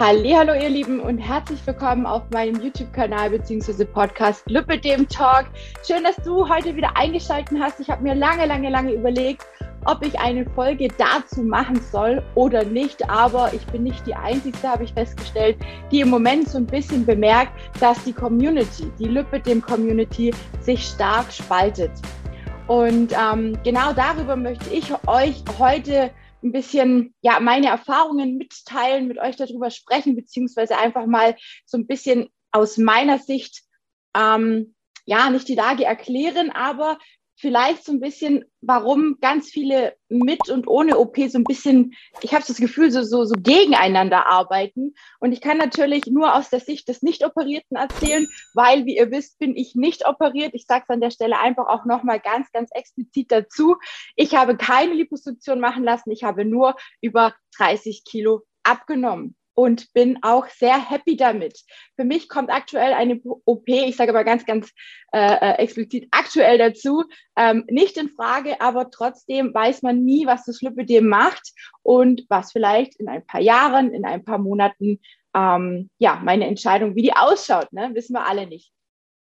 Hallo ihr Lieben und herzlich willkommen auf meinem YouTube-Kanal bzw. Podcast Lüppe dem Talk. Schön, dass du heute wieder eingeschaltet hast. Ich habe mir lange, lange, lange überlegt, ob ich eine Folge dazu machen soll oder nicht. Aber ich bin nicht die Einzige, habe ich festgestellt, die im Moment so ein bisschen bemerkt, dass die Community, die Lüppe dem Community, sich stark spaltet. Und ähm, genau darüber möchte ich euch heute ein bisschen ja meine Erfahrungen mitteilen, mit euch darüber sprechen, beziehungsweise einfach mal so ein bisschen aus meiner Sicht ähm, ja nicht die Lage erklären, aber vielleicht so ein bisschen, warum ganz viele mit und ohne OP so ein bisschen, ich habe das Gefühl, so, so, so gegeneinander arbeiten. Und ich kann natürlich nur aus der Sicht des Nicht-Operierten erzählen, weil, wie ihr wisst, bin ich nicht operiert. Ich sage es an der Stelle einfach auch nochmal ganz, ganz explizit dazu. Ich habe keine Liposuktion machen lassen. Ich habe nur über 30 Kilo abgenommen und bin auch sehr happy damit. Für mich kommt aktuell eine OP, ich sage aber ganz, ganz äh, äh, explizit aktuell dazu, ähm, nicht in Frage, aber trotzdem weiß man nie, was das Lipödem macht und was vielleicht in ein paar Jahren, in ein paar Monaten, ähm, ja, meine Entscheidung, wie die ausschaut, ne, wissen wir alle nicht.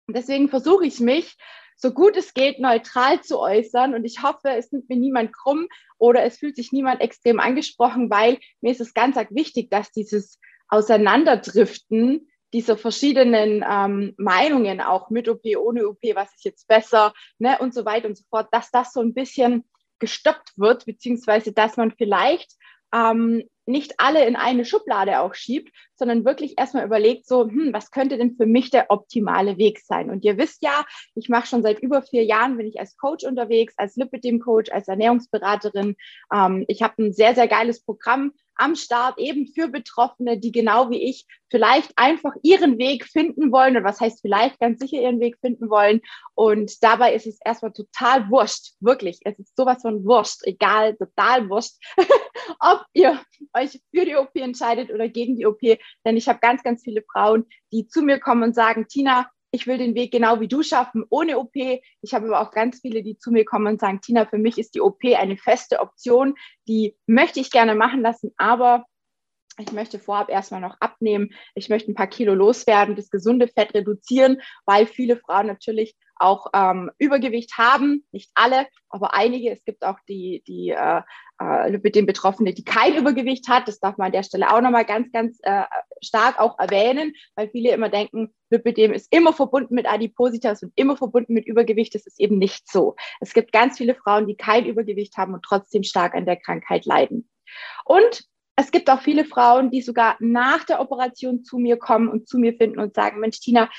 Deswegen versuche ich mich so gut es geht neutral zu äußern. Und ich hoffe, es nimmt mir niemand krumm oder es fühlt sich niemand extrem angesprochen, weil mir ist es ganz wichtig, dass dieses Auseinanderdriften dieser verschiedenen ähm, Meinungen, auch mit OP, ohne OP, was ist jetzt besser, ne, und so weiter und so fort, dass das so ein bisschen gestoppt wird, beziehungsweise dass man vielleicht ähm, nicht alle in eine Schublade auch schiebt, sondern wirklich erstmal überlegt, so, hm, was könnte denn für mich der optimale Weg sein? Und ihr wisst ja, ich mache schon seit über vier Jahren, bin ich als Coach unterwegs, als Lipidem-Coach, als Ernährungsberaterin. Ähm, ich habe ein sehr, sehr geiles Programm am Start eben für Betroffene, die genau wie ich vielleicht einfach ihren Weg finden wollen oder was heißt vielleicht ganz sicher ihren Weg finden wollen. Und dabei ist es erstmal total wurscht, wirklich. Es ist sowas von wurscht, egal, total wurscht, ob ihr euch für die OP entscheidet oder gegen die OP. Denn ich habe ganz, ganz viele Frauen, die zu mir kommen und sagen, Tina, ich will den Weg genau wie du schaffen, ohne OP. Ich habe aber auch ganz viele, die zu mir kommen und sagen, Tina, für mich ist die OP eine feste Option, die möchte ich gerne machen lassen, aber ich möchte vorab erstmal noch abnehmen. Ich möchte ein paar Kilo loswerden, das gesunde Fett reduzieren, weil viele Frauen natürlich auch ähm, Übergewicht haben, nicht alle, aber einige. Es gibt auch die, die äh, äh, mit den Betroffenen, die kein Übergewicht hat. Das darf man an der Stelle auch nochmal ganz, ganz äh, stark auch erwähnen, weil viele immer denken, Lipidem ist immer verbunden mit Adipositas und immer verbunden mit Übergewicht. Das ist eben nicht so. Es gibt ganz viele Frauen, die kein Übergewicht haben und trotzdem stark an der Krankheit leiden. Und es gibt auch viele Frauen, die sogar nach der Operation zu mir kommen und zu mir finden und sagen, Mensch, Tina,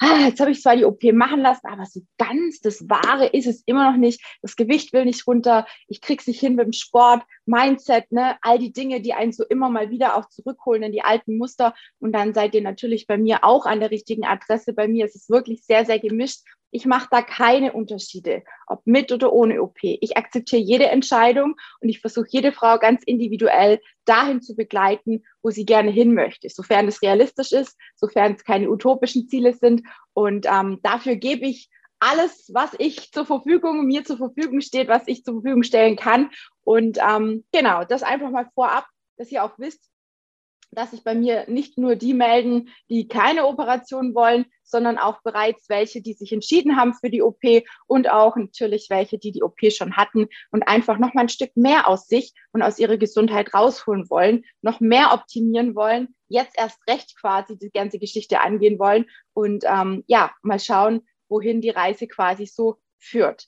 ah, jetzt habe ich zwar die OP machen lassen, aber so ganz das Wahre ist es immer noch nicht. Das Gewicht will nicht runter. Ich kriege es nicht hin mit dem Sport, Mindset, ne, all die Dinge, die einen so immer mal wieder auch zurückholen in die alten Muster. Und dann seid ihr natürlich bei mir auch an der richtigen Adresse. Bei mir ist es wirklich sehr, sehr gemischt. Ich mache da keine Unterschiede, ob mit oder ohne OP. Ich akzeptiere jede Entscheidung und ich versuche jede Frau ganz individuell dahin zu begleiten, wo sie gerne hin möchte, sofern es realistisch ist, sofern es keine utopischen Ziele sind. Und ähm, dafür gebe ich alles, was ich zur Verfügung, mir zur Verfügung steht, was ich zur Verfügung stellen kann. Und ähm, genau, das einfach mal vorab, dass ihr auch wisst, dass sich bei mir nicht nur die melden, die keine Operation wollen, sondern auch bereits welche, die sich entschieden haben für die OP und auch natürlich welche, die die OP schon hatten und einfach noch mal ein Stück mehr aus sich und aus ihrer Gesundheit rausholen wollen, noch mehr optimieren wollen, jetzt erst recht quasi die ganze Geschichte angehen wollen und ähm, ja, mal schauen, wohin die Reise quasi so führt.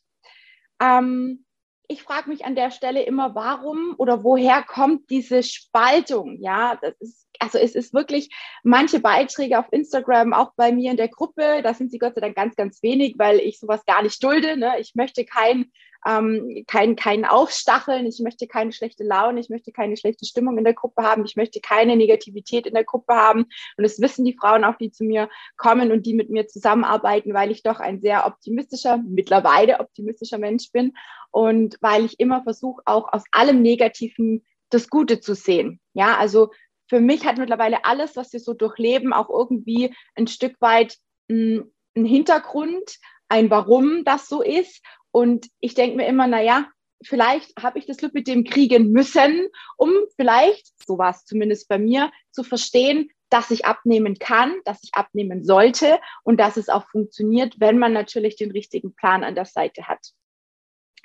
Ähm, ich frage mich an der Stelle immer, warum oder woher kommt diese Spaltung? Ja, ist, also es ist wirklich manche Beiträge auf Instagram, auch bei mir in der Gruppe, da sind sie Gott sei Dank ganz, ganz wenig, weil ich sowas gar nicht dulde. Ne? Ich möchte kein ähm, kein, kein Aufstacheln, ich möchte keine schlechte Laune, ich möchte keine schlechte Stimmung in der Gruppe haben, ich möchte keine Negativität in der Gruppe haben. Und das wissen die Frauen auch, die zu mir kommen und die mit mir zusammenarbeiten, weil ich doch ein sehr optimistischer, mittlerweile optimistischer Mensch bin und weil ich immer versuche, auch aus allem Negativen das Gute zu sehen. Ja, also für mich hat mittlerweile alles, was wir so durchleben, auch irgendwie ein Stück weit hm, einen Hintergrund, ein Warum das so ist. Und ich denke mir immer, na ja, vielleicht habe ich das Lipidem kriegen müssen, um vielleicht, so war es zumindest bei mir, zu verstehen, dass ich abnehmen kann, dass ich abnehmen sollte und dass es auch funktioniert, wenn man natürlich den richtigen Plan an der Seite hat.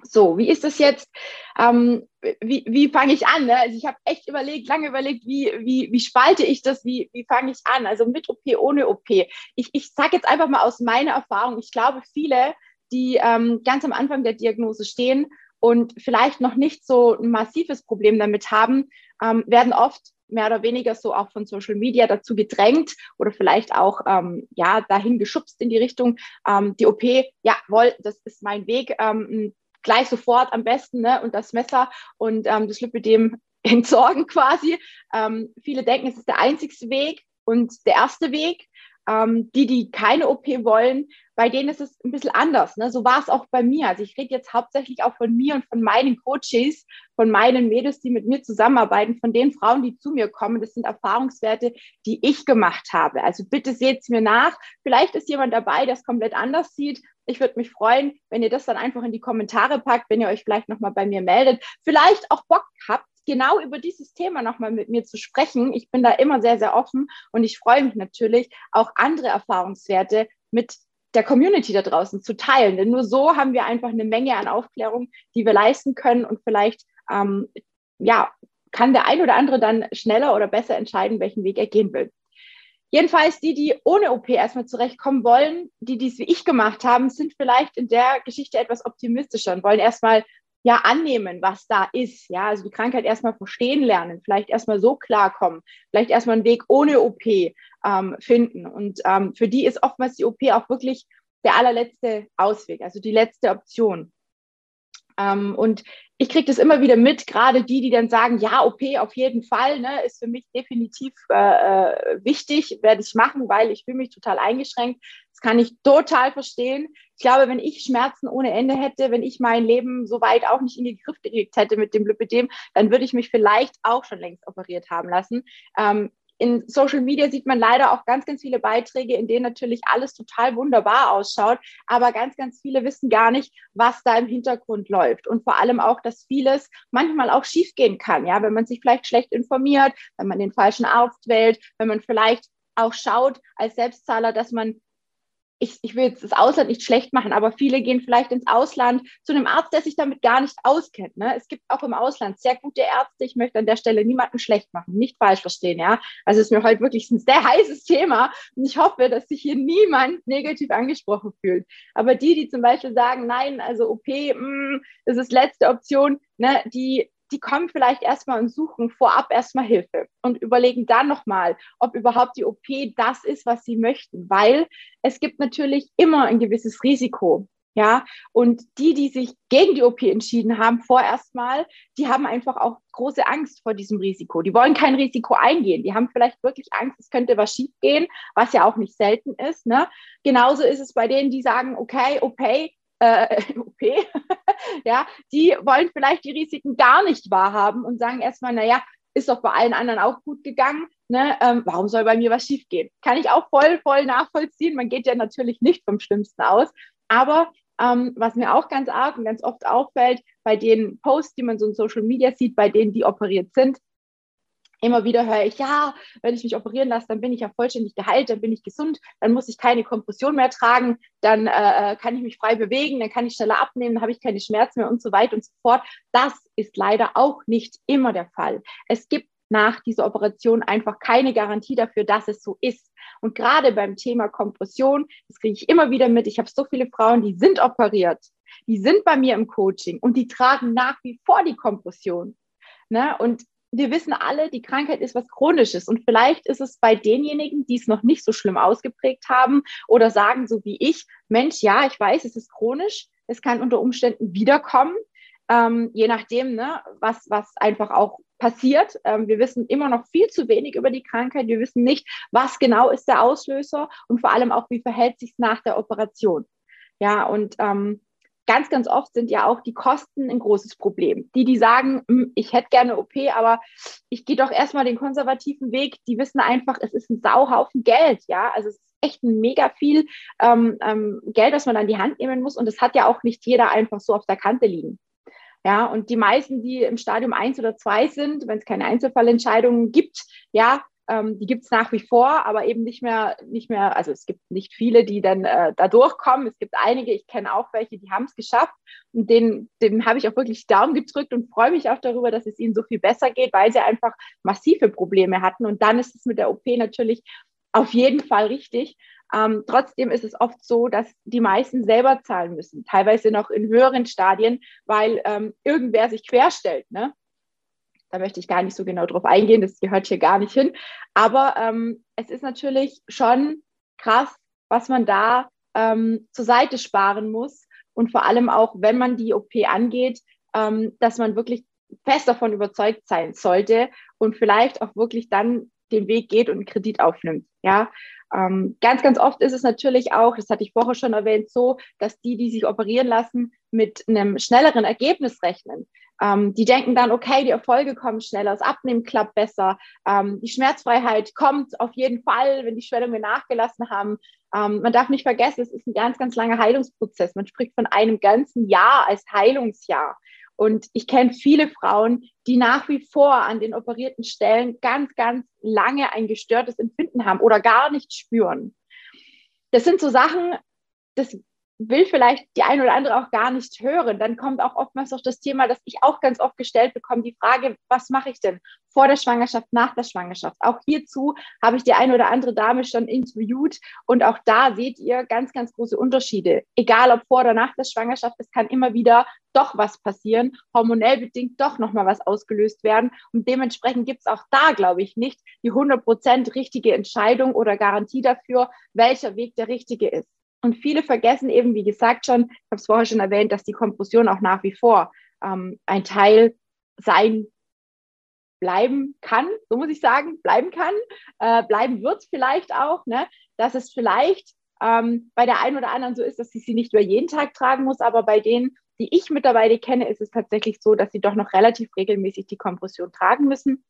So, wie ist das jetzt? Ähm, wie wie fange ich an? Ne? Also ich habe echt überlegt, lange überlegt, wie, wie, wie spalte ich das, wie, wie fange ich an? Also mit OP, ohne OP. Ich, ich sage jetzt einfach mal aus meiner Erfahrung, ich glaube, viele, die ähm, ganz am Anfang der Diagnose stehen und vielleicht noch nicht so ein massives Problem damit haben, ähm, werden oft mehr oder weniger so auch von Social Media dazu gedrängt oder vielleicht auch ähm, ja dahin geschubst in die Richtung ähm, die OP. Jawohl, das ist mein Weg. Ähm, gleich sofort am besten ne? und das Messer und ähm, das Lipidem entsorgen quasi. Viele denken, es ist der einzigste Weg und der erste Weg. Ähm, die, die keine OP wollen, bei denen ist es ein bisschen anders. Ne? So war es auch bei mir. Also ich rede jetzt hauptsächlich auch von mir und von meinen Coaches, von meinen Mädels, die mit mir zusammenarbeiten, von den Frauen, die zu mir kommen. Das sind Erfahrungswerte, die ich gemacht habe. Also bitte seht es mir nach. Vielleicht ist jemand dabei, der es komplett anders sieht. Ich würde mich freuen, wenn ihr das dann einfach in die Kommentare packt, wenn ihr euch vielleicht nochmal bei mir meldet. Vielleicht auch Bock habt, genau über dieses Thema nochmal mit mir zu sprechen. Ich bin da immer sehr, sehr offen und ich freue mich natürlich, auch andere Erfahrungswerte mit der Community da draußen zu teilen. Denn nur so haben wir einfach eine Menge an Aufklärung, die wir leisten können und vielleicht, ähm, ja, kann der ein oder andere dann schneller oder besser entscheiden, welchen Weg er gehen will. Jedenfalls die, die ohne OP erstmal zurechtkommen wollen, die dies wie ich gemacht haben, sind vielleicht in der Geschichte etwas optimistischer und wollen erstmal ja annehmen, was da ist. Ja, also die Krankheit erstmal verstehen lernen, vielleicht erstmal so klarkommen, vielleicht erstmal einen Weg ohne OP ähm, finden. Und ähm, für die ist oftmals die OP auch wirklich der allerletzte Ausweg, also die letzte Option. Ähm, und ich kriege das immer wieder mit, gerade die, die dann sagen, ja, OP auf jeden Fall, ne, ist für mich definitiv äh, äh, wichtig, werde ich machen, weil ich fühle mich total eingeschränkt. Das kann ich total verstehen. Ich glaube, wenn ich Schmerzen ohne Ende hätte, wenn ich mein Leben so weit auch nicht in die Griff gekriegt hätte mit dem Lipidem, dann würde ich mich vielleicht auch schon längst operiert haben lassen. Ähm, in Social Media sieht man leider auch ganz, ganz viele Beiträge, in denen natürlich alles total wunderbar ausschaut, aber ganz, ganz viele wissen gar nicht, was da im Hintergrund läuft. Und vor allem auch, dass vieles manchmal auch schiefgehen kann, ja, wenn man sich vielleicht schlecht informiert, wenn man den falschen Arzt wählt, wenn man vielleicht auch schaut als Selbstzahler, dass man ich, ich will jetzt das Ausland nicht schlecht machen, aber viele gehen vielleicht ins Ausland zu einem Arzt, der sich damit gar nicht auskennt. Ne? Es gibt auch im Ausland sehr gute Ärzte. Ich möchte an der Stelle niemanden schlecht machen, nicht falsch verstehen. Ja, also es ist mir heute wirklich ein sehr heißes Thema und ich hoffe, dass sich hier niemand negativ angesprochen fühlt. Aber die, die zum Beispiel sagen, nein, also OP, mh, mm, das ist letzte Option, ne, die die kommen vielleicht erstmal und suchen vorab erstmal Hilfe und überlegen dann nochmal, ob überhaupt die OP das ist, was sie möchten, weil es gibt natürlich immer ein gewisses Risiko. Ja, und die, die sich gegen die OP entschieden haben, vorerst mal, die haben einfach auch große Angst vor diesem Risiko. Die wollen kein Risiko eingehen. Die haben vielleicht wirklich Angst, es könnte was schiefgehen, was ja auch nicht selten ist. Ne? Genauso ist es bei denen, die sagen, okay, OP, äh, OP, ja, die wollen vielleicht die Risiken gar nicht wahrhaben und sagen erstmal, naja, ist doch bei allen anderen auch gut gegangen. Ne? Ähm, warum soll bei mir was schiefgehen? Kann ich auch voll, voll nachvollziehen. Man geht ja natürlich nicht vom Schlimmsten aus. Aber ähm, was mir auch ganz arg und ganz oft auffällt, bei den Posts, die man so in Social Media sieht, bei denen, die operiert sind, Immer wieder höre ich, ja, wenn ich mich operieren lasse, dann bin ich ja vollständig geheilt, dann bin ich gesund, dann muss ich keine Kompression mehr tragen, dann äh, kann ich mich frei bewegen, dann kann ich schneller abnehmen, dann habe ich keine Schmerzen mehr und so weiter und so fort. Das ist leider auch nicht immer der Fall. Es gibt nach dieser Operation einfach keine Garantie dafür, dass es so ist. Und gerade beim Thema Kompression, das kriege ich immer wieder mit. Ich habe so viele Frauen, die sind operiert, die sind bei mir im Coaching und die tragen nach wie vor die Kompression. Ne? Und wir wissen alle, die Krankheit ist was Chronisches und vielleicht ist es bei denjenigen, die es noch nicht so schlimm ausgeprägt haben oder sagen, so wie ich, Mensch, ja, ich weiß, es ist chronisch, es kann unter Umständen wiederkommen, ähm, je nachdem, ne, was, was einfach auch passiert. Ähm, wir wissen immer noch viel zu wenig über die Krankheit. Wir wissen nicht, was genau ist der Auslöser und vor allem auch, wie verhält sich nach der Operation. Ja, und ähm, ganz, ganz oft sind ja auch die Kosten ein großes Problem. Die, die sagen, hm, ich hätte gerne OP, aber ich gehe doch erstmal den konservativen Weg, die wissen einfach, es ist ein Sauhaufen Geld, ja. Also es ist echt ein mega viel ähm, ähm, Geld, das man an die Hand nehmen muss. Und das hat ja auch nicht jeder einfach so auf der Kante liegen. Ja, und die meisten, die im Stadium 1 oder 2 sind, wenn es keine Einzelfallentscheidungen gibt, ja, ähm, die gibt es nach wie vor, aber eben nicht mehr, nicht mehr, also es gibt nicht viele, die dann äh, da durchkommen. Es gibt einige, ich kenne auch welche, die haben es geschafft. Und denen, denen habe ich auch wirklich Daumen gedrückt und freue mich auch darüber, dass es ihnen so viel besser geht, weil sie einfach massive Probleme hatten. Und dann ist es mit der OP natürlich auf jeden Fall richtig. Ähm, trotzdem ist es oft so, dass die meisten selber zahlen müssen, teilweise noch in höheren Stadien, weil ähm, irgendwer sich querstellt. Ne? Da möchte ich gar nicht so genau drauf eingehen, das gehört hier gar nicht hin. Aber ähm, es ist natürlich schon krass, was man da ähm, zur Seite sparen muss. Und vor allem auch, wenn man die OP angeht, ähm, dass man wirklich fest davon überzeugt sein sollte und vielleicht auch wirklich dann den Weg geht und einen Kredit aufnimmt. Ja, ähm, ganz, ganz oft ist es natürlich auch, das hatte ich vorher schon erwähnt, so, dass die, die sich operieren lassen, mit einem schnelleren Ergebnis rechnen. Ähm, die denken dann, okay, die Erfolge kommen schneller, das Abnehmen klappt besser, ähm, die Schmerzfreiheit kommt auf jeden Fall, wenn die Schwellungen nachgelassen haben. Ähm, man darf nicht vergessen, es ist ein ganz, ganz langer Heilungsprozess. Man spricht von einem ganzen Jahr als Heilungsjahr. Und ich kenne viele Frauen, die nach wie vor an den operierten Stellen ganz, ganz lange ein gestörtes Empfinden haben oder gar nicht spüren. Das sind so Sachen, das will vielleicht die eine oder andere auch gar nicht hören. Dann kommt auch oftmals noch das Thema, das ich auch ganz oft gestellt bekomme, die Frage, was mache ich denn vor der Schwangerschaft, nach der Schwangerschaft? Auch hierzu habe ich die eine oder andere Dame schon interviewt und auch da seht ihr ganz, ganz große Unterschiede. Egal ob vor oder nach der Schwangerschaft, es kann immer wieder doch was passieren, hormonell bedingt doch nochmal was ausgelöst werden und dementsprechend gibt es auch da, glaube ich, nicht die 100% richtige Entscheidung oder Garantie dafür, welcher Weg der richtige ist. Und viele vergessen eben, wie gesagt schon, ich habe es vorher schon erwähnt, dass die Kompression auch nach wie vor ähm, ein Teil sein bleiben kann, so muss ich sagen, bleiben kann, äh, bleiben wird vielleicht auch, ne? dass es vielleicht ähm, bei der einen oder anderen so ist, dass sie sie nicht über jeden Tag tragen muss, aber bei denen, die ich mittlerweile kenne, ist es tatsächlich so, dass sie doch noch relativ regelmäßig die Kompression tragen müssen.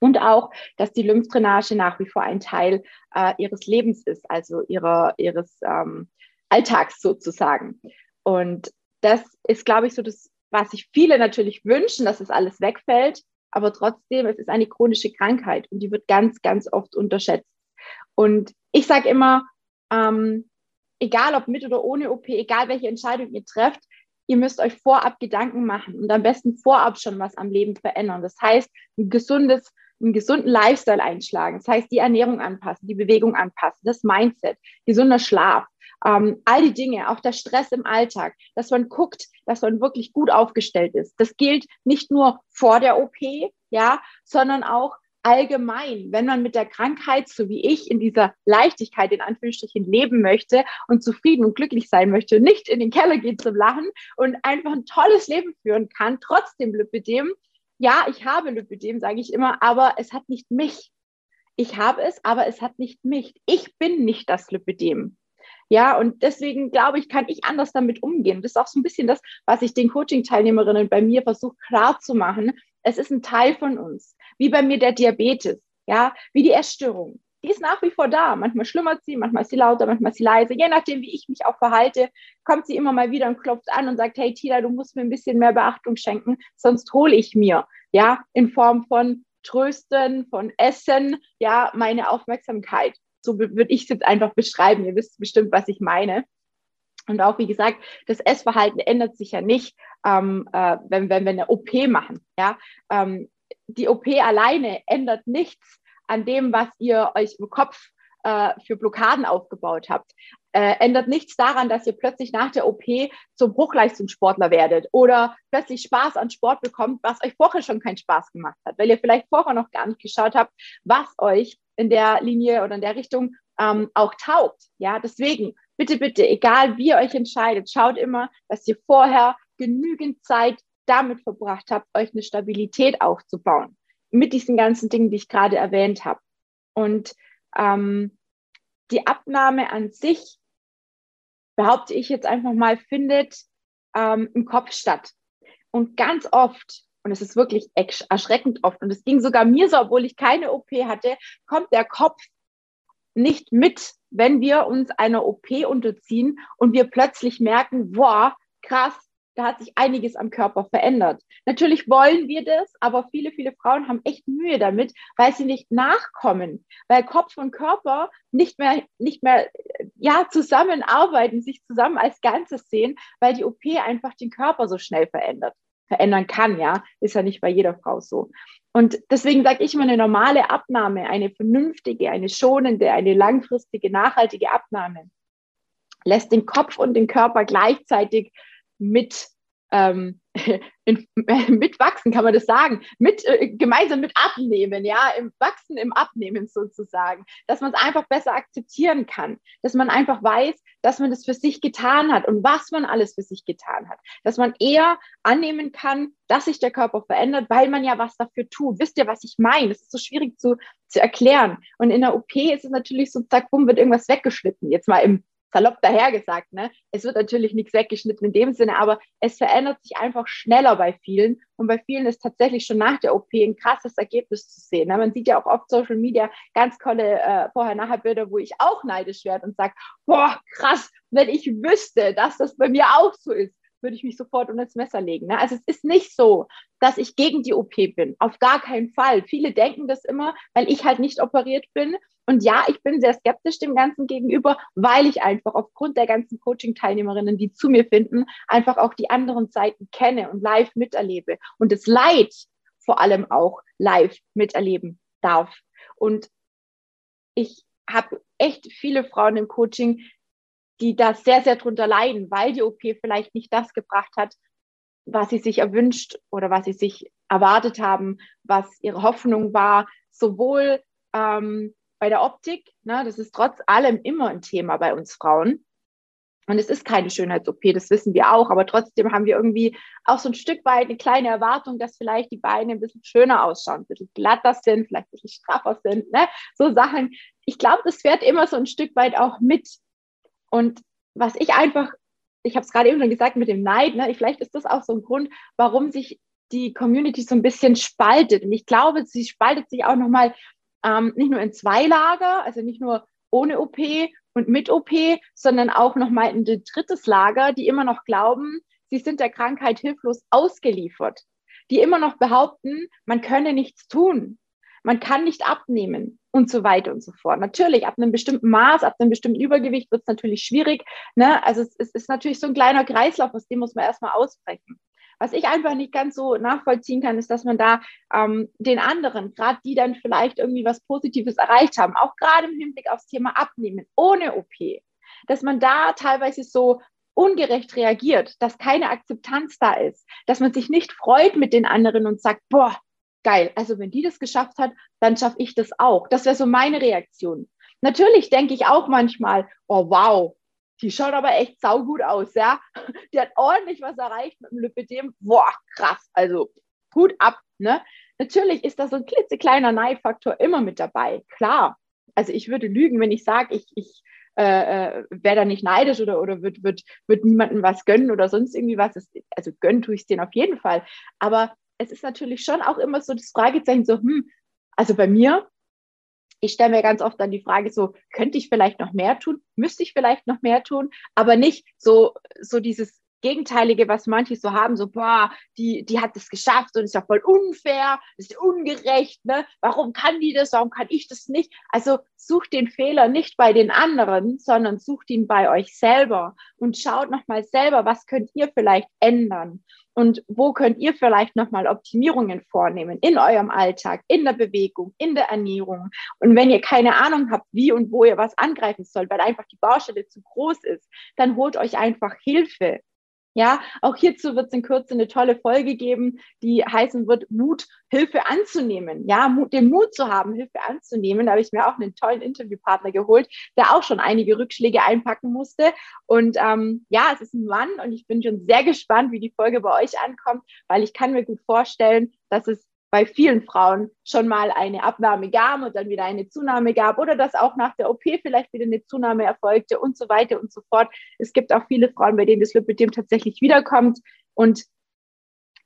Und auch, dass die Lymphdrainage nach wie vor ein Teil äh, ihres Lebens ist, also ihrer, ihres ähm, Alltags sozusagen. Und das ist, glaube ich, so das, was sich viele natürlich wünschen, dass es alles wegfällt. Aber trotzdem, es ist eine chronische Krankheit und die wird ganz, ganz oft unterschätzt. Und ich sage immer, ähm, egal ob mit oder ohne OP, egal welche Entscheidung ihr trefft, ihr müsst euch vorab Gedanken machen und am besten vorab schon was am Leben verändern. Das heißt, ein gesundes einen gesunden Lifestyle einschlagen. Das heißt, die Ernährung anpassen, die Bewegung anpassen, das Mindset, gesunder Schlaf, ähm, all die Dinge, auch der Stress im Alltag, dass man guckt, dass man wirklich gut aufgestellt ist. Das gilt nicht nur vor der OP, ja, sondern auch allgemein, wenn man mit der Krankheit, so wie ich, in dieser Leichtigkeit in Anführungsstrichen leben möchte und zufrieden und glücklich sein möchte, nicht in den Keller geht zum Lachen und einfach ein tolles Leben führen kann, trotzdem Lipidem, ja, ich habe Lipidem, sage ich immer, aber es hat nicht mich. Ich habe es, aber es hat nicht mich. Ich bin nicht das Lipidem. Ja, und deswegen glaube ich, kann ich anders damit umgehen. Das ist auch so ein bisschen das, was ich den Coaching-Teilnehmerinnen bei mir versuche klar zu machen. Es ist ein Teil von uns. Wie bei mir der Diabetes, ja, wie die Essstörung. Die ist nach wie vor da. Manchmal schlummert sie, manchmal ist sie lauter, manchmal ist sie leise. Je nachdem, wie ich mich auch verhalte, kommt sie immer mal wieder und klopft an und sagt, hey Tila, du musst mir ein bisschen mehr Beachtung schenken, sonst hole ich mir, ja, in Form von Trösten, von Essen, ja, meine Aufmerksamkeit. So würde ich es jetzt einfach beschreiben. Ihr wisst bestimmt, was ich meine. Und auch, wie gesagt, das Essverhalten ändert sich ja nicht, ähm, äh, wenn, wenn wir eine OP machen. Ja? Ähm, die OP alleine ändert nichts an dem, was ihr euch im Kopf äh, für Blockaden aufgebaut habt. Äh, ändert nichts daran, dass ihr plötzlich nach der OP zum Hochleistungssportler werdet oder plötzlich Spaß an Sport bekommt, was euch vorher schon keinen Spaß gemacht hat, weil ihr vielleicht vorher noch gar nicht geschaut habt, was euch in der Linie oder in der Richtung ähm, auch taugt. Ja, deswegen bitte, bitte, egal wie ihr euch entscheidet, schaut immer, dass ihr vorher genügend Zeit damit verbracht habt, euch eine Stabilität aufzubauen mit diesen ganzen Dingen, die ich gerade erwähnt habe. Und ähm, die Abnahme an sich, behaupte ich jetzt einfach mal, findet ähm, im Kopf statt. Und ganz oft, und es ist wirklich erschreckend oft, und es ging sogar mir so, obwohl ich keine OP hatte, kommt der Kopf nicht mit, wenn wir uns einer OP unterziehen und wir plötzlich merken, boah, krass, da hat sich einiges am Körper verändert. Natürlich wollen wir das, aber viele, viele Frauen haben echt Mühe damit, weil sie nicht nachkommen, weil Kopf und Körper nicht mehr, nicht mehr ja, zusammenarbeiten, sich zusammen als Ganzes sehen, weil die OP einfach den Körper so schnell verändert, verändern kann, ja, ist ja nicht bei jeder Frau so. Und deswegen sage ich immer, eine normale Abnahme, eine vernünftige, eine schonende, eine langfristige, nachhaltige Abnahme lässt den Kopf und den Körper gleichzeitig mit ähm, in, mitwachsen, kann man das sagen, mit, äh, gemeinsam mit abnehmen, ja, im Wachsen, im Abnehmen sozusagen, dass man es einfach besser akzeptieren kann, dass man einfach weiß, dass man das für sich getan hat und was man alles für sich getan hat, dass man eher annehmen kann, dass sich der Körper verändert, weil man ja was dafür tut. Wisst ihr, was ich meine? Das ist so schwierig zu, zu erklären. Und in der OP ist es natürlich so, zack, bumm, wird irgendwas weggeschnitten. Jetzt mal im salopp dahergesagt, ne? Es wird natürlich nichts weggeschnitten in dem Sinne, aber es verändert sich einfach schneller bei vielen. Und bei vielen ist tatsächlich schon nach der OP ein krasses Ergebnis zu sehen. Ne? Man sieht ja auch oft Social Media ganz tolle äh, Vorher-Nachher-Bilder, wo ich auch neidisch werde und sage, boah, krass, wenn ich wüsste, dass das bei mir auch so ist würde ich mich sofort unter das Messer legen. Ne? Also es ist nicht so, dass ich gegen die OP bin. Auf gar keinen Fall. Viele denken das immer, weil ich halt nicht operiert bin. Und ja, ich bin sehr skeptisch dem Ganzen gegenüber, weil ich einfach aufgrund der ganzen Coaching-Teilnehmerinnen, die zu mir finden, einfach auch die anderen Seiten kenne und live miterlebe und das Leid vor allem auch live miterleben darf. Und ich habe echt viele Frauen im Coaching, die da sehr, sehr drunter leiden, weil die OP vielleicht nicht das gebracht hat, was sie sich erwünscht oder was sie sich erwartet haben, was ihre Hoffnung war, sowohl ähm, bei der Optik, ne, das ist trotz allem immer ein Thema bei uns Frauen. Und es ist keine Schönheits-OP, das wissen wir auch, aber trotzdem haben wir irgendwie auch so ein Stück weit eine kleine Erwartung, dass vielleicht die Beine ein bisschen schöner ausschauen, ein bisschen glatter sind, vielleicht ein bisschen straffer sind, ne? so Sachen. Ich glaube, das fährt immer so ein Stück weit auch mit und was ich einfach, ich habe es gerade eben schon gesagt mit dem Neid, ne, vielleicht ist das auch so ein Grund, warum sich die Community so ein bisschen spaltet. Und ich glaube, sie spaltet sich auch nochmal ähm, nicht nur in zwei Lager, also nicht nur ohne OP und mit OP, sondern auch nochmal in ein drittes Lager, die immer noch glauben, sie sind der Krankheit hilflos ausgeliefert, die immer noch behaupten, man könne nichts tun, man kann nicht abnehmen und so weiter und so fort. Natürlich, ab einem bestimmten Maß, ab einem bestimmten Übergewicht wird es natürlich schwierig. Ne? Also es, es, ist natürlich so ein kleiner Kreislauf, aus dem muss man erstmal ausbrechen. Was ich einfach nicht ganz so nachvollziehen kann, ist, dass man da ähm, den anderen, gerade die dann vielleicht irgendwie was Positives erreicht haben, auch gerade im Hinblick aufs Thema Abnehmen, ohne OP, dass man da teilweise so ungerecht reagiert, dass keine Akzeptanz da ist, dass man sich nicht freut mit den anderen und sagt, boah, geil, also wenn die das geschafft hat, dann schaffe ich das auch. Das wäre so meine Reaktion. Natürlich denke ich auch manchmal, oh wow, die schaut aber echt saugut aus, ja. Die hat ordentlich was erreicht mit dem Lipidem. Boah, krass, also Hut ab, ne? Natürlich ist da so ein klitzekleiner Neidfaktor immer mit dabei, klar. Also ich würde lügen, wenn ich sage, ich, ich äh, äh wäre da nicht neidisch oder, oder würde würd, würd niemandem was gönnen oder sonst irgendwie was. Also gönnen tue ich es denen auf jeden Fall. Aber es ist natürlich schon auch immer so das Fragezeichen so, hm, also bei mir, ich stelle mir ganz oft dann die Frage so, könnte ich vielleicht noch mehr tun? Müsste ich vielleicht noch mehr tun? Aber nicht so, so dieses Gegenteilige, was manche so haben, so, boah, die, die hat es geschafft und ist ja voll unfair, ist ungerecht, ne? Warum kann die das? Warum kann ich das nicht? Also sucht den Fehler nicht bei den anderen, sondern sucht ihn bei euch selber und schaut nochmal selber, was könnt ihr vielleicht ändern? Und wo könnt ihr vielleicht nochmal Optimierungen vornehmen in eurem Alltag, in der Bewegung, in der Ernährung? Und wenn ihr keine Ahnung habt, wie und wo ihr was angreifen sollt, weil einfach die Baustelle zu groß ist, dann holt euch einfach Hilfe. Ja, auch hierzu wird es in Kürze eine tolle Folge geben, die heißen wird, Mut, Hilfe anzunehmen. Ja, Mut, den Mut zu haben, Hilfe anzunehmen. Da habe ich mir auch einen tollen Interviewpartner geholt, der auch schon einige Rückschläge einpacken musste. Und ähm, ja, es ist ein Mann und ich bin schon sehr gespannt, wie die Folge bei euch ankommt, weil ich kann mir gut vorstellen, dass es bei vielen Frauen schon mal eine Abnahme gab und dann wieder eine Zunahme gab oder dass auch nach der OP vielleicht wieder eine Zunahme erfolgte und so weiter und so fort. Es gibt auch viele Frauen, bei denen das Lipidem tatsächlich wiederkommt. Und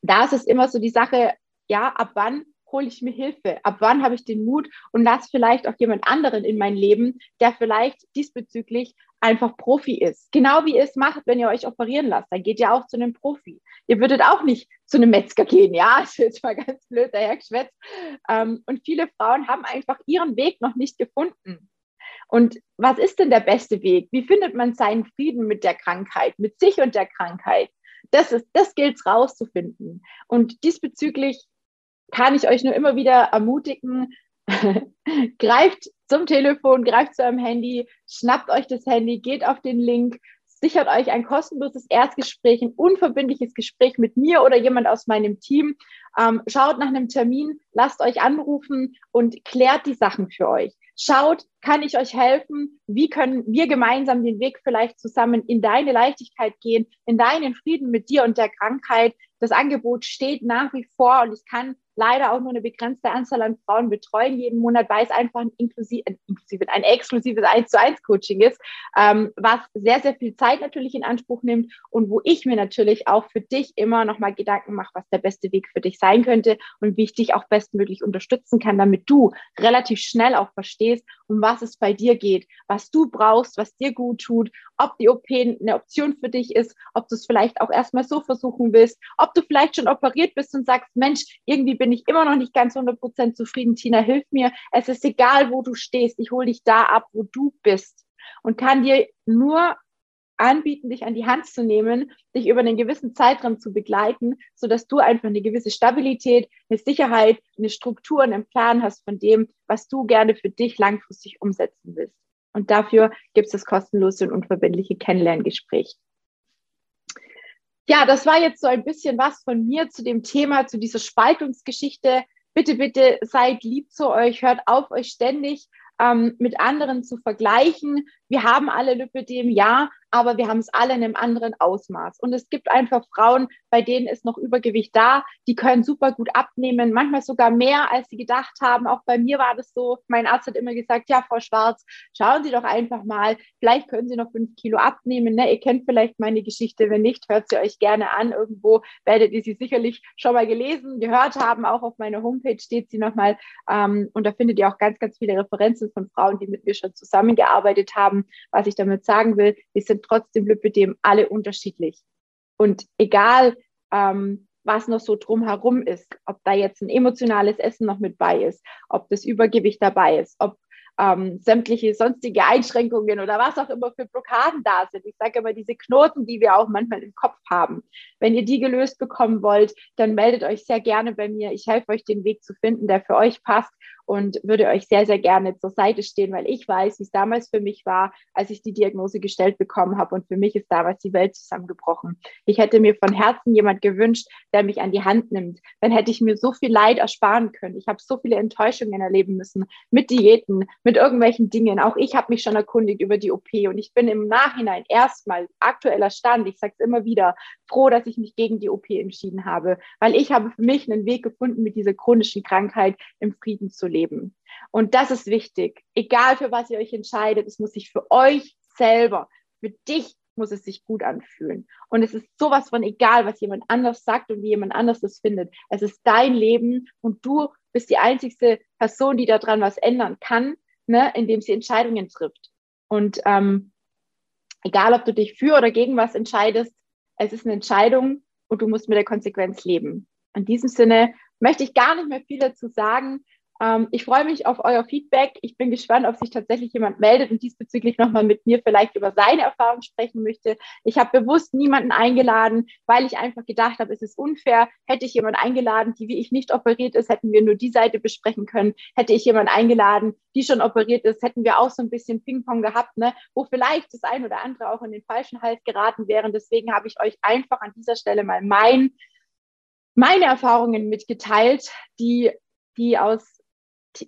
da ist es immer so die Sache, ja, ab wann hole ich mir Hilfe? Ab wann habe ich den Mut und lasse vielleicht auch jemand anderen in mein Leben, der vielleicht diesbezüglich einfach Profi ist. Genau wie ihr es macht, wenn ihr euch operieren lasst. Dann geht ihr auch zu einem Profi. Ihr würdet auch nicht zu einem Metzger gehen, ja, ist jetzt mal ganz blöd dahergeschwätzt. Ähm, und viele Frauen haben einfach ihren Weg noch nicht gefunden. Und was ist denn der beste Weg? Wie findet man seinen Frieden mit der Krankheit, mit sich und der Krankheit? Das das gilt es rauszufinden. Und diesbezüglich kann ich euch nur immer wieder ermutigen, greift zum Telefon, greift zu eurem Handy, schnappt euch das Handy, geht auf den Link, sichert euch ein kostenloses Erstgespräch, ein unverbindliches Gespräch mit mir oder jemand aus meinem Team. Ähm, schaut nach einem Termin, lasst euch anrufen und klärt die Sachen für euch. Schaut, kann ich euch helfen? Wie können wir gemeinsam den Weg vielleicht zusammen in deine Leichtigkeit gehen, in deinen Frieden mit dir und der Krankheit? Das Angebot steht nach wie vor und ich kann leider auch nur eine begrenzte Anzahl an Frauen betreuen jeden Monat, weil es einfach ein, inklusiv, ein, inklusiv, ein exklusives 1 zu 1 Coaching ist, ähm, was sehr, sehr viel Zeit natürlich in Anspruch nimmt und wo ich mir natürlich auch für dich immer nochmal Gedanken mache, was der beste Weg für dich sein könnte und wie ich dich auch bestmöglich unterstützen kann, damit du relativ schnell auch verstehst, um was es bei dir geht, was du brauchst, was dir gut tut, ob die OP eine Option für dich ist, ob du es vielleicht auch erstmal so versuchen willst, ob du vielleicht schon operiert bist und sagst, Mensch, irgendwie bin ich immer noch nicht ganz 100% zufrieden. Tina, hilf mir. Es ist egal, wo du stehst. Ich hole dich da ab, wo du bist und kann dir nur anbieten, dich an die Hand zu nehmen, dich über einen gewissen Zeitraum zu begleiten, so dass du einfach eine gewisse Stabilität, eine Sicherheit, eine Struktur und einen Plan hast von dem, was du gerne für dich langfristig umsetzen willst. Und dafür gibt es das kostenlose und unverbindliche Kennenlerngespräch. Ja, das war jetzt so ein bisschen was von mir zu dem Thema, zu dieser Spaltungsgeschichte. Bitte, bitte seid lieb zu euch, hört auf, euch ständig ähm, mit anderen zu vergleichen. Wir haben alle Lipödem, ja, aber wir haben es alle in einem anderen Ausmaß. Und es gibt einfach Frauen, bei denen ist noch Übergewicht da, die können super gut abnehmen, manchmal sogar mehr, als sie gedacht haben. Auch bei mir war das so. Mein Arzt hat immer gesagt, ja, Frau Schwarz, schauen Sie doch einfach mal, vielleicht können Sie noch fünf Kilo abnehmen. Ne? Ihr kennt vielleicht meine Geschichte, wenn nicht, hört sie euch gerne an. Irgendwo werdet ihr sie sicherlich schon mal gelesen, gehört haben. Auch auf meiner Homepage steht sie nochmal. Ähm, und da findet ihr auch ganz, ganz viele Referenzen von Frauen, die mit mir schon zusammengearbeitet haben. Was ich damit sagen will, wir sind trotzdem Lipidem alle unterschiedlich. Und egal, ähm, was noch so drumherum ist, ob da jetzt ein emotionales Essen noch mit bei ist, ob das Übergewicht dabei ist, ob ähm, sämtliche sonstige Einschränkungen oder was auch immer für Blockaden da sind. Ich sage immer diese Knoten, die wir auch manchmal im Kopf haben. Wenn ihr die gelöst bekommen wollt, dann meldet euch sehr gerne bei mir. Ich helfe euch, den Weg zu finden, der für euch passt und würde euch sehr, sehr gerne zur Seite stehen, weil ich weiß, wie es damals für mich war, als ich die Diagnose gestellt bekommen habe. Und für mich ist damals die Welt zusammengebrochen. Ich hätte mir von Herzen jemand gewünscht, der mich an die Hand nimmt. Dann hätte ich mir so viel Leid ersparen können. Ich habe so viele Enttäuschungen erleben müssen mit Diäten, mit irgendwelchen Dingen. Auch ich habe mich schon erkundigt über die OP und ich bin im Nachhinein erstmal aktueller Stand, ich sage es immer wieder, froh, dass ich mich gegen die OP entschieden habe, weil ich habe für mich einen Weg gefunden, mit dieser chronischen Krankheit im Frieden zu leben. Und das ist wichtig. Egal für was ihr euch entscheidet, es muss sich für euch selber, für dich muss es sich gut anfühlen. Und es ist sowas von egal, was jemand anders sagt und wie jemand anders das findet. Es ist dein Leben und du bist die einzigste Person, die daran was ändern kann, ne, indem sie Entscheidungen trifft. Und ähm, egal, ob du dich für oder gegen was entscheidest, es ist eine Entscheidung und du musst mit der Konsequenz leben. In diesem Sinne möchte ich gar nicht mehr viel dazu sagen. Ähm, ich freue mich auf euer Feedback. Ich bin gespannt, ob sich tatsächlich jemand meldet und diesbezüglich nochmal mit mir vielleicht über seine Erfahrung sprechen möchte. Ich habe bewusst niemanden eingeladen, weil ich einfach gedacht habe, es ist unfair. Hätte ich jemanden eingeladen, die wie ich nicht operiert ist, hätten wir nur die Seite besprechen können. Hätte ich jemanden eingeladen, die schon operiert ist, hätten wir auch so ein bisschen Ping-Pong gehabt, ne? wo vielleicht das ein oder andere auch in den falschen Hals geraten wären. Deswegen habe ich euch einfach an dieser Stelle mal mein meine Erfahrungen mitgeteilt, die, die aus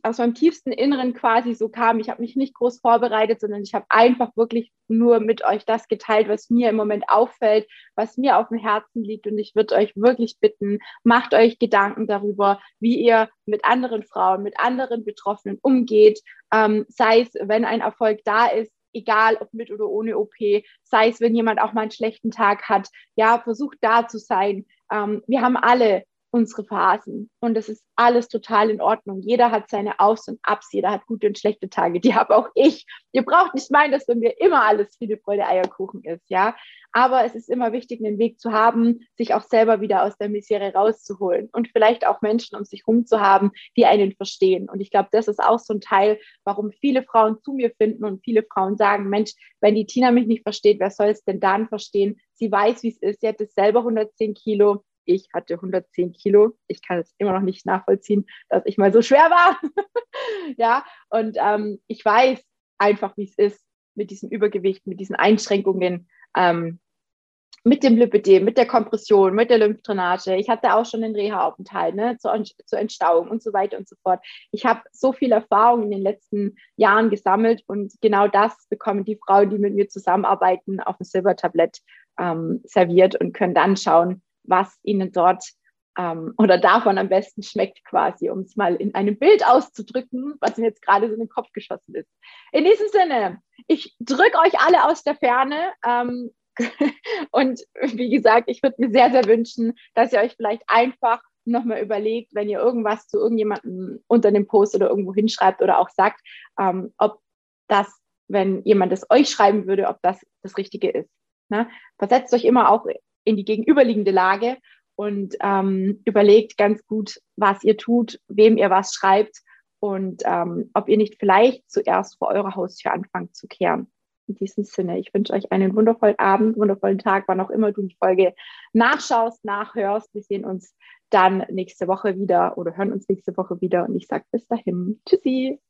aus meinem tiefsten Inneren quasi so kam. Ich habe mich nicht groß vorbereitet, sondern ich habe einfach wirklich nur mit euch das geteilt, was mir im Moment auffällt, was mir auf dem Herzen liegt. Und ich würde euch wirklich bitten, macht euch Gedanken darüber, wie ihr mit anderen Frauen, mit anderen Betroffenen umgeht, ähm, sei es, wenn ein Erfolg da ist, egal ob mit oder ohne OP, sei es, wenn jemand auch mal einen schlechten Tag hat, ja, versucht da zu sein. Ähm, wir haben alle unsere Phasen und das ist alles total in Ordnung. Jeder hat seine Aufs und Abs, jeder hat gute und schlechte Tage. Die habe auch ich. Ihr braucht nicht meinen, dass bei mir immer alles Friede, Freude, Eierkuchen ist, ja. Aber es ist immer wichtig, einen Weg zu haben, sich auch selber wieder aus der Misere rauszuholen und vielleicht auch Menschen um sich herum zu haben, die einen verstehen. Und ich glaube, das ist auch so ein Teil, warum viele Frauen zu mir finden und viele Frauen sagen, Mensch, wenn die Tina mich nicht versteht, wer soll es denn dann verstehen? Sie weiß, wie es ist. Sie hat es selber 110 Kilo ich hatte 110 Kilo. Ich kann es immer noch nicht nachvollziehen, dass ich mal so schwer war. ja, und ähm, ich weiß einfach, wie es ist mit diesem Übergewicht, mit diesen Einschränkungen, ähm, mit dem Lipidem, mit der Kompression, mit der Lymphdrainage. Ich hatte auch schon den Reha-Aufenthalt ne, zur, zur Entstauung und so weiter und so fort. Ich habe so viel Erfahrung in den letzten Jahren gesammelt und genau das bekommen die Frauen, die mit mir zusammenarbeiten, auf dem Silbertablett ähm, serviert und können dann schauen, was ihnen dort ähm, oder davon am besten schmeckt quasi, um es mal in einem Bild auszudrücken, was mir jetzt gerade so in den Kopf geschossen ist. In diesem Sinne, ich drücke euch alle aus der Ferne. Ähm, und wie gesagt, ich würde mir sehr, sehr wünschen, dass ihr euch vielleicht einfach nochmal überlegt, wenn ihr irgendwas zu irgendjemandem unter dem Post oder irgendwo hinschreibt oder auch sagt, ähm, ob das, wenn jemand es euch schreiben würde, ob das das Richtige ist. Ne? Versetzt euch immer auch in die gegenüberliegende Lage und ähm, überlegt ganz gut, was ihr tut, wem ihr was schreibt und ähm, ob ihr nicht vielleicht zuerst vor eurer Haustür anfangt zu kehren. In diesem Sinne, ich wünsche euch einen wundervollen Abend, wundervollen Tag, wann auch immer du die Folge nachschaust, nachhörst. Wir sehen uns dann nächste Woche wieder oder hören uns nächste Woche wieder und ich sage bis dahin. Tschüssi.